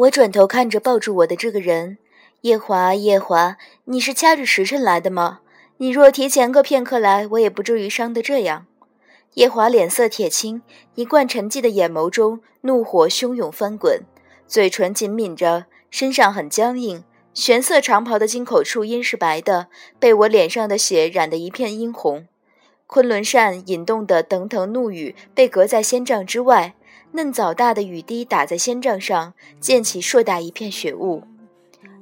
我转头看着抱住我的这个人，夜华，夜华，你是掐着时辰来的吗？你若提前个片刻来，我也不至于伤得这样。夜华脸色铁青，一贯沉寂的眼眸中怒火汹涌翻滚，嘴唇紧抿着，身上很僵硬。玄色长袍的襟口处因是白的，被我脸上的血染得一片殷红。昆仑扇引动的腾腾怒雨被隔在仙帐之外，嫩枣大的雨滴打在仙帐上，溅起硕大一片血雾。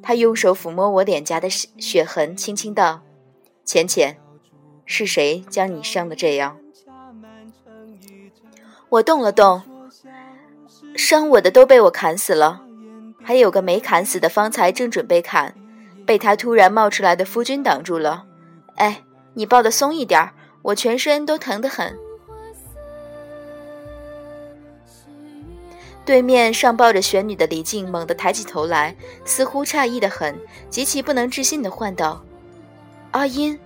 他用手抚摸我脸颊的血痕，轻轻道：“浅浅，是谁将你伤的这样？”我动了动，伤我的都被我砍死了，还有个没砍死的，方才正准备砍，被他突然冒出来的夫君挡住了。哎，你抱得松一点，我全身都疼得很。对面上抱着玄女的李靖猛地抬起头来，似乎诧异的很，极其不能置信的唤道：“阿音。”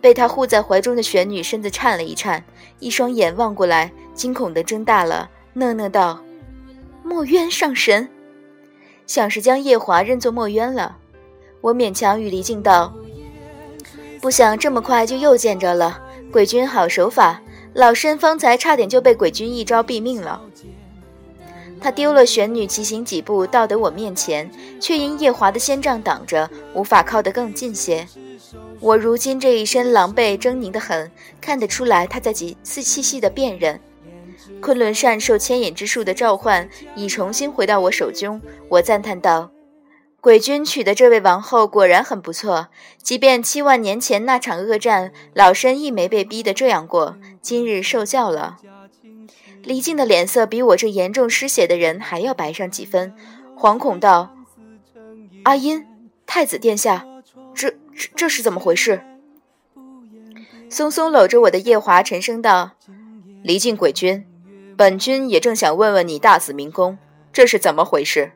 被他护在怀中的玄女身子颤了一颤，一双眼望过来，惊恐的睁大了，讷讷道：“墨渊上神，像是将夜华认作墨渊了。”我勉强与离镜道：“不想这么快就又见着了，鬼君好手法，老身方才差点就被鬼君一招毙命了。”他丢了玄女，骑行几步到得我面前，却因夜华的仙杖挡着，无法靠得更近些。我如今这一身狼狈狰狞的很，看得出来他在几次细细的辨认。昆仑扇受牵引之术的召唤，已重新回到我手中。我赞叹道：“鬼君娶的这位王后果然很不错，即便七万年前那场恶战，老身亦没被逼得这样过。今日受教了。”李靖的脸色比我这严重失血的人还要白上几分，惶恐道：“阿音，太子殿下。”这这这是怎么回事？松松搂着我的夜华沉声道：“离境鬼君，本君也正想问问你大紫明宫，这是怎么回事？”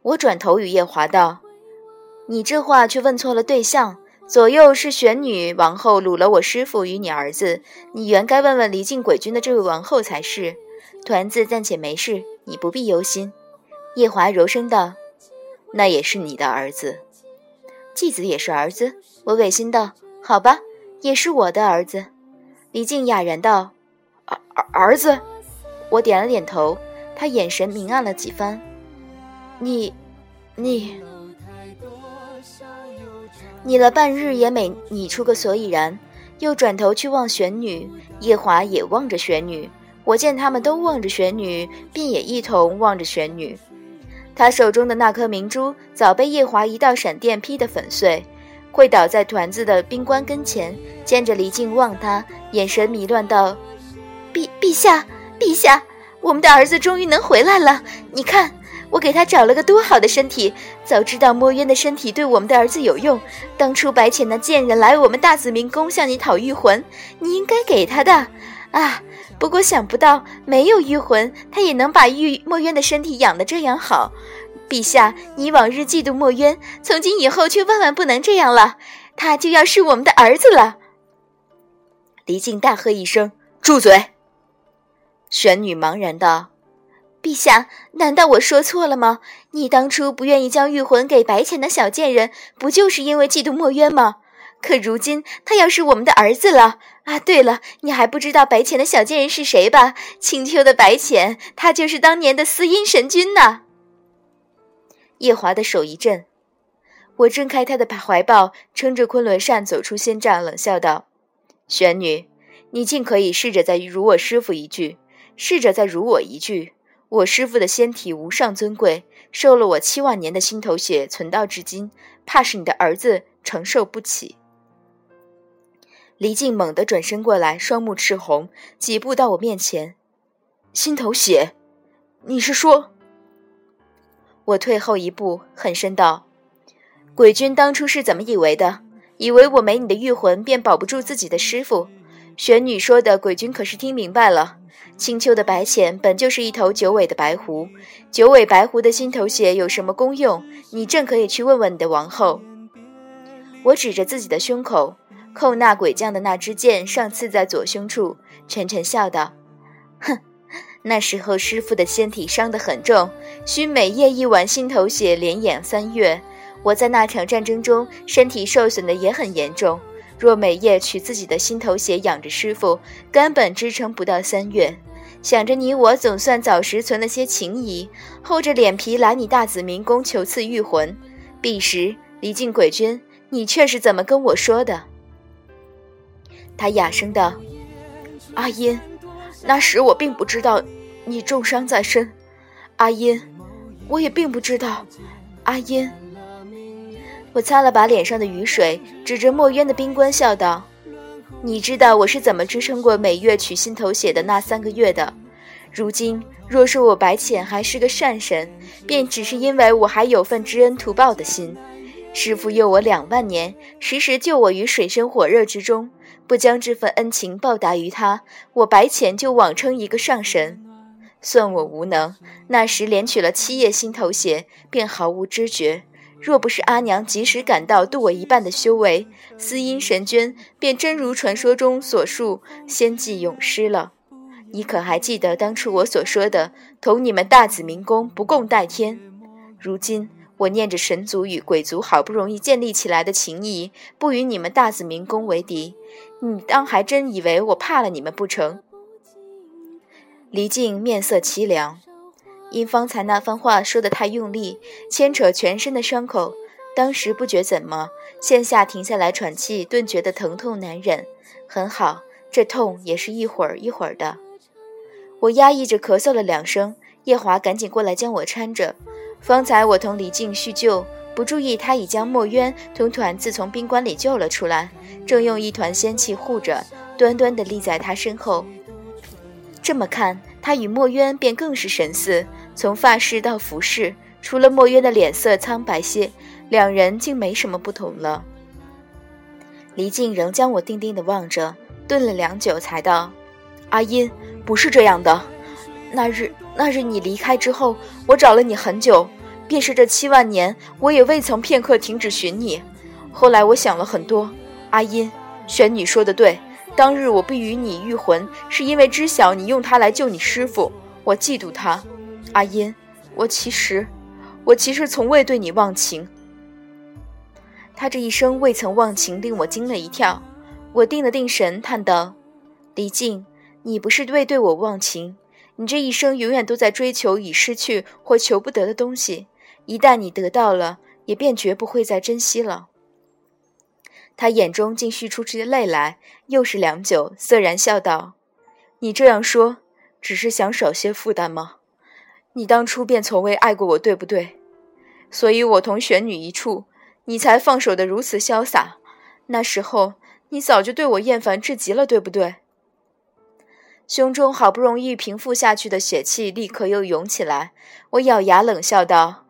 我转头与夜华道：“你这话却问错了对象，左右是玄女王后掳了我师父与你儿子，你原该问问离境鬼君的这位王后才是。团子暂且没事，你不必忧心。”夜华柔声道：“那也是你的儿子。”继子也是儿子，我违心道：“好吧，也是我的儿子。”李靖哑然道：“儿儿儿子。”我点了点头，他眼神明暗了几番。你，你，你了半日也没拟出个所以然，又转头去望玄女，夜华也望着玄女。我见他们都望着玄女，便也一同望着玄女。他手中的那颗明珠早被夜华一道闪电劈得粉碎，跪倒在团子的冰棺跟前，见着离镜望他，眼神迷乱道：“陛陛下，陛下，我们的儿子终于能回来了！你看，我给他找了个多好的身体。早知道墨渊的身体对我们的儿子有用，当初白浅那贱人来我们大紫明宫向你讨玉魂，你应该给他的。啊！不过想不到没有玉魂，他也能把玉墨渊的身体养得这样好。陛下，你往日嫉妒墨渊，从今以后却万万不能这样了。他就要是我们的儿子了。离镜大喝一声：“住嘴！”玄女茫然道：“陛下，难道我说错了吗？你当初不愿意将玉魂给白浅的小贱人，不就是因为嫉妒墨渊吗？可如今他要是我们的儿子了。”啊，对了，你还不知道白浅的小贱人是谁吧？青丘的白浅，他就是当年的司音神君呐。夜华的手一震，我挣开他的怀抱，撑着昆仑扇走出仙帐，冷笑道：“玄女，你尽可以试着再辱我师父一句，试着再辱我一句。我师傅的仙体无上尊贵，受了我七万年的心头血，存到至今，怕是你的儿子承受不起。”离静猛地转身过来，双目赤红，几步到我面前。心头血，你是说？我退后一步，狠声道：“鬼君当初是怎么以为的？以为我没你的玉魂，便保不住自己的师傅？玄女说的，鬼君可是听明白了？青丘的白浅本就是一头九尾的白狐，九尾白狐的心头血有什么功用？你正可以去问问你的王后。”我指着自己的胸口。寇那鬼将的那支箭上刺在左胸处，沉沉笑道：“哼，那时候师傅的身体伤得很重，需每夜一碗心头血连养三月。我在那场战争中身体受损的也很严重，若每夜取自己的心头血养着师傅，根本支撑不到三月。想着你我总算早时存了些情谊，厚着脸皮来你大紫明宫求赐玉魂。彼时离境鬼君，你却是怎么跟我说的？他哑声道：“阿音，那时我并不知道你重伤在身。阿音，我也并不知道。阿音。”我擦了把脸上的雨水，指着墨渊的冰棺笑道：“你知道我是怎么支撑过每月取心头血的那三个月的？如今若说我白浅还是个善神，便只是因为我还有份知恩图报的心。师父佑我两万年，时时救我于水深火热之中，不将这份恩情报答于他，我白浅就妄称一个上神。算我无能，那时连取了七叶心头血，便毫无知觉。”若不是阿娘及时赶到，渡我一半的修为，司音神娟便真如传说中所述，仙迹永失了。你可还记得当初我所说的，同你们大紫明宫不共戴天？如今我念着神族与鬼族好不容易建立起来的情谊，不与你们大紫明宫为敌，你当还真以为我怕了你们不成？离镜面色凄凉。因方才那番话说得太用力，牵扯全身的伤口，当时不觉怎么，现下停下来喘气，顿觉得疼痛难忍。很好，这痛也是一会儿一会儿的。我压抑着咳嗽了两声，叶华赶紧过来将我搀着。方才我同李靖叙旧，不注意他已将墨渊同团子从冰棺里救了出来，正用一团仙气护着，端端地立在他身后。这么看，他与墨渊便更是神似。从发饰到服饰，除了墨渊的脸色苍白些，两人竟没什么不同了。黎静仍将我定定地望着，顿了良久，才道：“阿音，不是这样的。那日那日你离开之后，我找了你很久，便是这七万年，我也未曾片刻停止寻你。后来我想了很多，阿音，玄女说的对，当日我不与你御魂，是因为知晓你用它来救你师傅，我嫉妒他。”阿音，我其实，我其实从未对你忘情。他这一生未曾忘情，令我惊了一跳。我定了定神，叹道：“李靖，你不是未对我忘情，你这一生永远都在追求已失去或求不得的东西。一旦你得到了，也便绝不会再珍惜了。”他眼中竟蓄出些泪来，又是良久，涩然笑道：“你这样说，只是想少些负担吗？”你当初便从未爱过我，对不对？所以我同玄女一处，你才放手的如此潇洒。那时候你早就对我厌烦至极了，对不对？胸中好不容易平复下去的血气立刻又涌起来。我咬牙冷笑道：“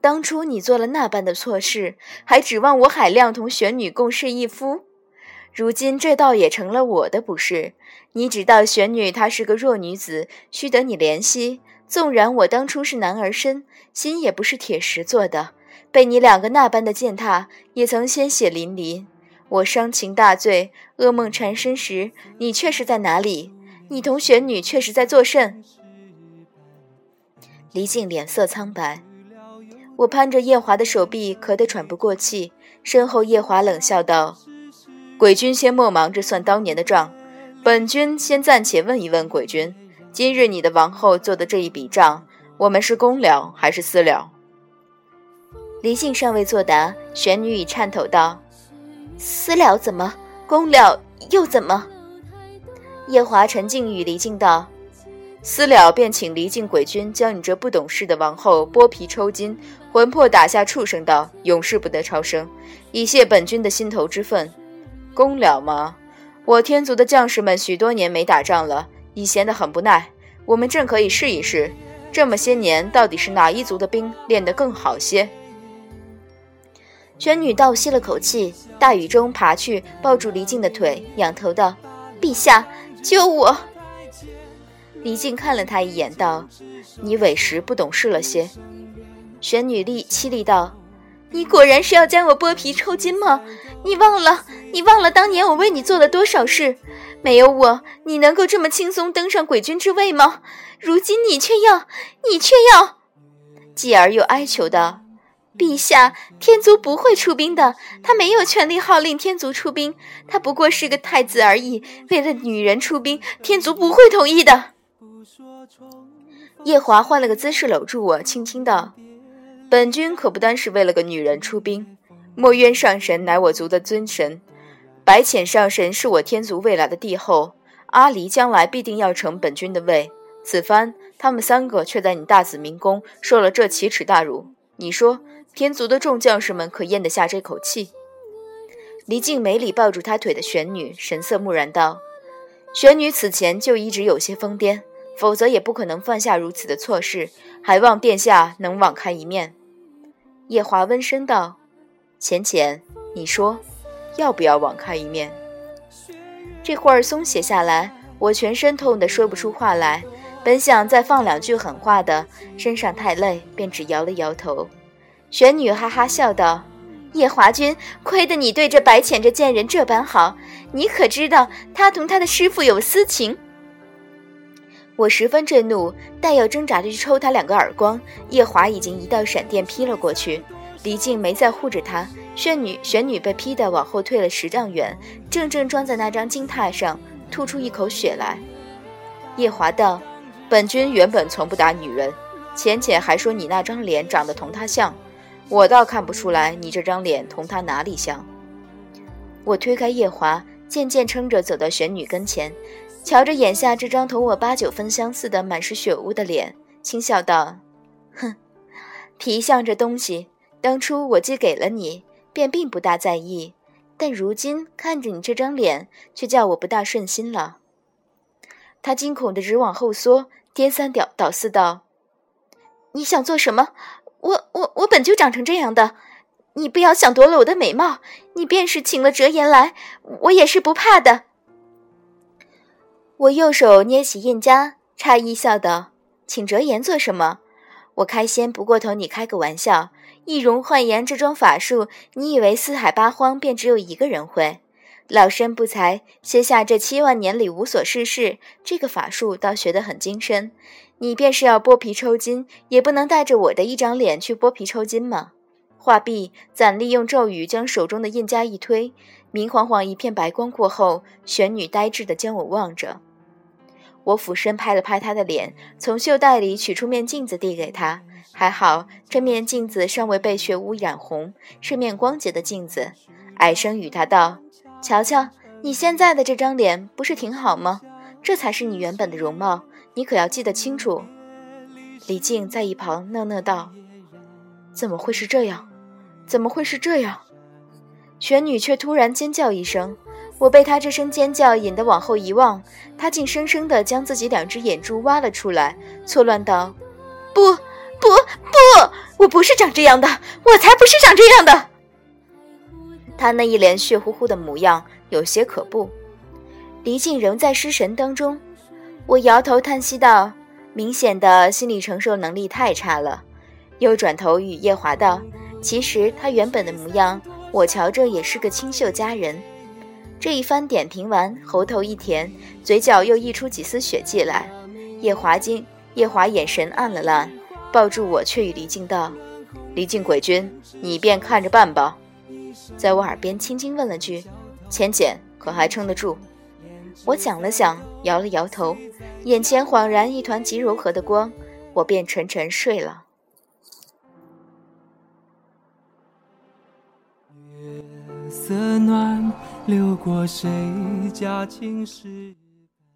当初你做了那般的错事，还指望我海量同玄女共侍一夫？如今这倒也成了我的不是。你只道玄女她是个弱女子，须得你怜惜。”纵然我当初是男儿身，心也不是铁石做的，被你两个那般的践踏，也曾鲜血淋漓。我伤情大醉，噩梦缠身时，你却是在哪里？你同玄女却是在作甚？离镜脸色苍白，我攀着夜华的手臂，咳得喘不过气。身后夜华冷笑道：“鬼君先莫忙着算当年的账，本君先暂且问一问鬼君。”今日你的王后做的这一笔账，我们是公了还是私了？离镜尚未作答，玄女已颤抖道：“私了怎么？公了又怎么？”夜华沉静与离境道：“私了便请离境鬼君将你这不懂事的王后剥皮抽筋，魂魄打下畜生道，永世不得超生，以泄本君的心头之愤。公了吗？我天族的将士们许多年没打仗了。”已闲得很不耐，我们正可以试一试，这么些年到底是哪一族的兵练得更好些？玄女倒吸了口气，大雨中爬去抱住离静的腿，仰头道：“陛下，救我！”离静看了他一眼，道：“你委实不懂事了些。”玄女厉凄厉道：“你果然是要将我剥皮抽筋吗？你忘了，你忘了当年我为你做了多少事？”没有我，你能够这么轻松登上鬼君之位吗？如今你却要，你却要……继而又哀求道：“陛下，天族不会出兵的，他没有权利号令天族出兵，他不过是个太子而已。为了女人出兵，天族不会同意的。”夜华换了个姿势搂住我，轻轻道：“本君可不单是为了个女人出兵。墨渊上神乃我族的尊神。”白浅上神是我天族未来的帝后，阿离将来必定要承本君的位。此番他们三个却在你大紫明宫受了这奇耻大辱，你说天族的众将士们可咽得下这口气？离镜美里抱住他腿的玄女，神色木然道：“玄女此前就一直有些疯癫，否则也不可能犯下如此的错事。还望殿下能网开一面。”夜华温声道：“浅浅，你说。”要不要网开一面？这会儿松懈下来，我全身痛得说不出话来。本想再放两句狠话的，身上太累，便只摇了摇头。玄女哈哈笑道：“夜华君，亏得你对这白浅这贱人这般好，你可知道他同他的师傅有私情？”我十分震怒，待要挣扎着去抽他两个耳光，夜华已经一道闪电劈了过去。李靖没再护着他。玄女玄女被劈得往后退了十丈远，正正撞在那张金榻上，吐出一口血来。夜华道：“本君原本从不打女人，浅浅还说你那张脸长得同她像，我倒看不出来你这张脸同她哪里像。”我推开夜华，渐渐撑着走到玄女跟前，瞧着眼下这张同我八九分相似的满是血污的脸，轻笑道：“哼，皮相这东西，当初我既给了你。”便并不大在意，但如今看着你这张脸，却叫我不大顺心了。他惊恐的直往后缩，颠三倒倒四道：“你想做什么？我我我本就长成这样的，你不要想夺了我的美貌。你便是请了折颜来，我也是不怕的。”我右手捏起印痂，诧异笑道：“请折颜做什么？我开先不过同你开个玩笑。”易容换颜这桩法术，你以为四海八荒便只有一个人会？老身不才，歇下这七万年里无所事事，这个法术倒学得很精深。你便是要剥皮抽筋，也不能带着我的一张脸去剥皮抽筋吗？话毕，攒利用咒语将手中的印痂一推，明晃晃一片白光过后，玄女呆滞地将我望着。我俯身拍了拍她的脸，从袖袋里取出面镜子递给她。还好，这面镜子尚未被血污染红，是面光洁的镜子。矮声与他道：“瞧瞧，你现在的这张脸，不是挺好吗？这才是你原本的容貌，你可要记得清楚。”李靖在一旁讷讷道：“怎么会是这样？怎么会是这样？”玄女却突然尖叫一声，我被他这声尖叫引得往后一望，他竟生生地将自己两只眼珠挖了出来，错乱道：“不！”不不，我不是长这样的，我才不是长这样的。他那一脸血乎乎的模样有些可怖。离静仍在失神当中，我摇头叹息道：“明显的心理承受能力太差了。”又转头与夜华道：“其实他原本的模样，我瞧着也是个清秀佳人。”这一番点评完，喉头一甜，嘴角又溢出几丝血迹来。夜华惊，夜华眼神暗了暗。抱住我，却与离静道：“离静鬼君，你便看着办吧。”在我耳边轻轻问了句：“浅浅可还撑得住？”我想了想，摇了摇头，眼前恍然一团极柔和的光，我便沉沉睡了。色暖，流过谁家青石。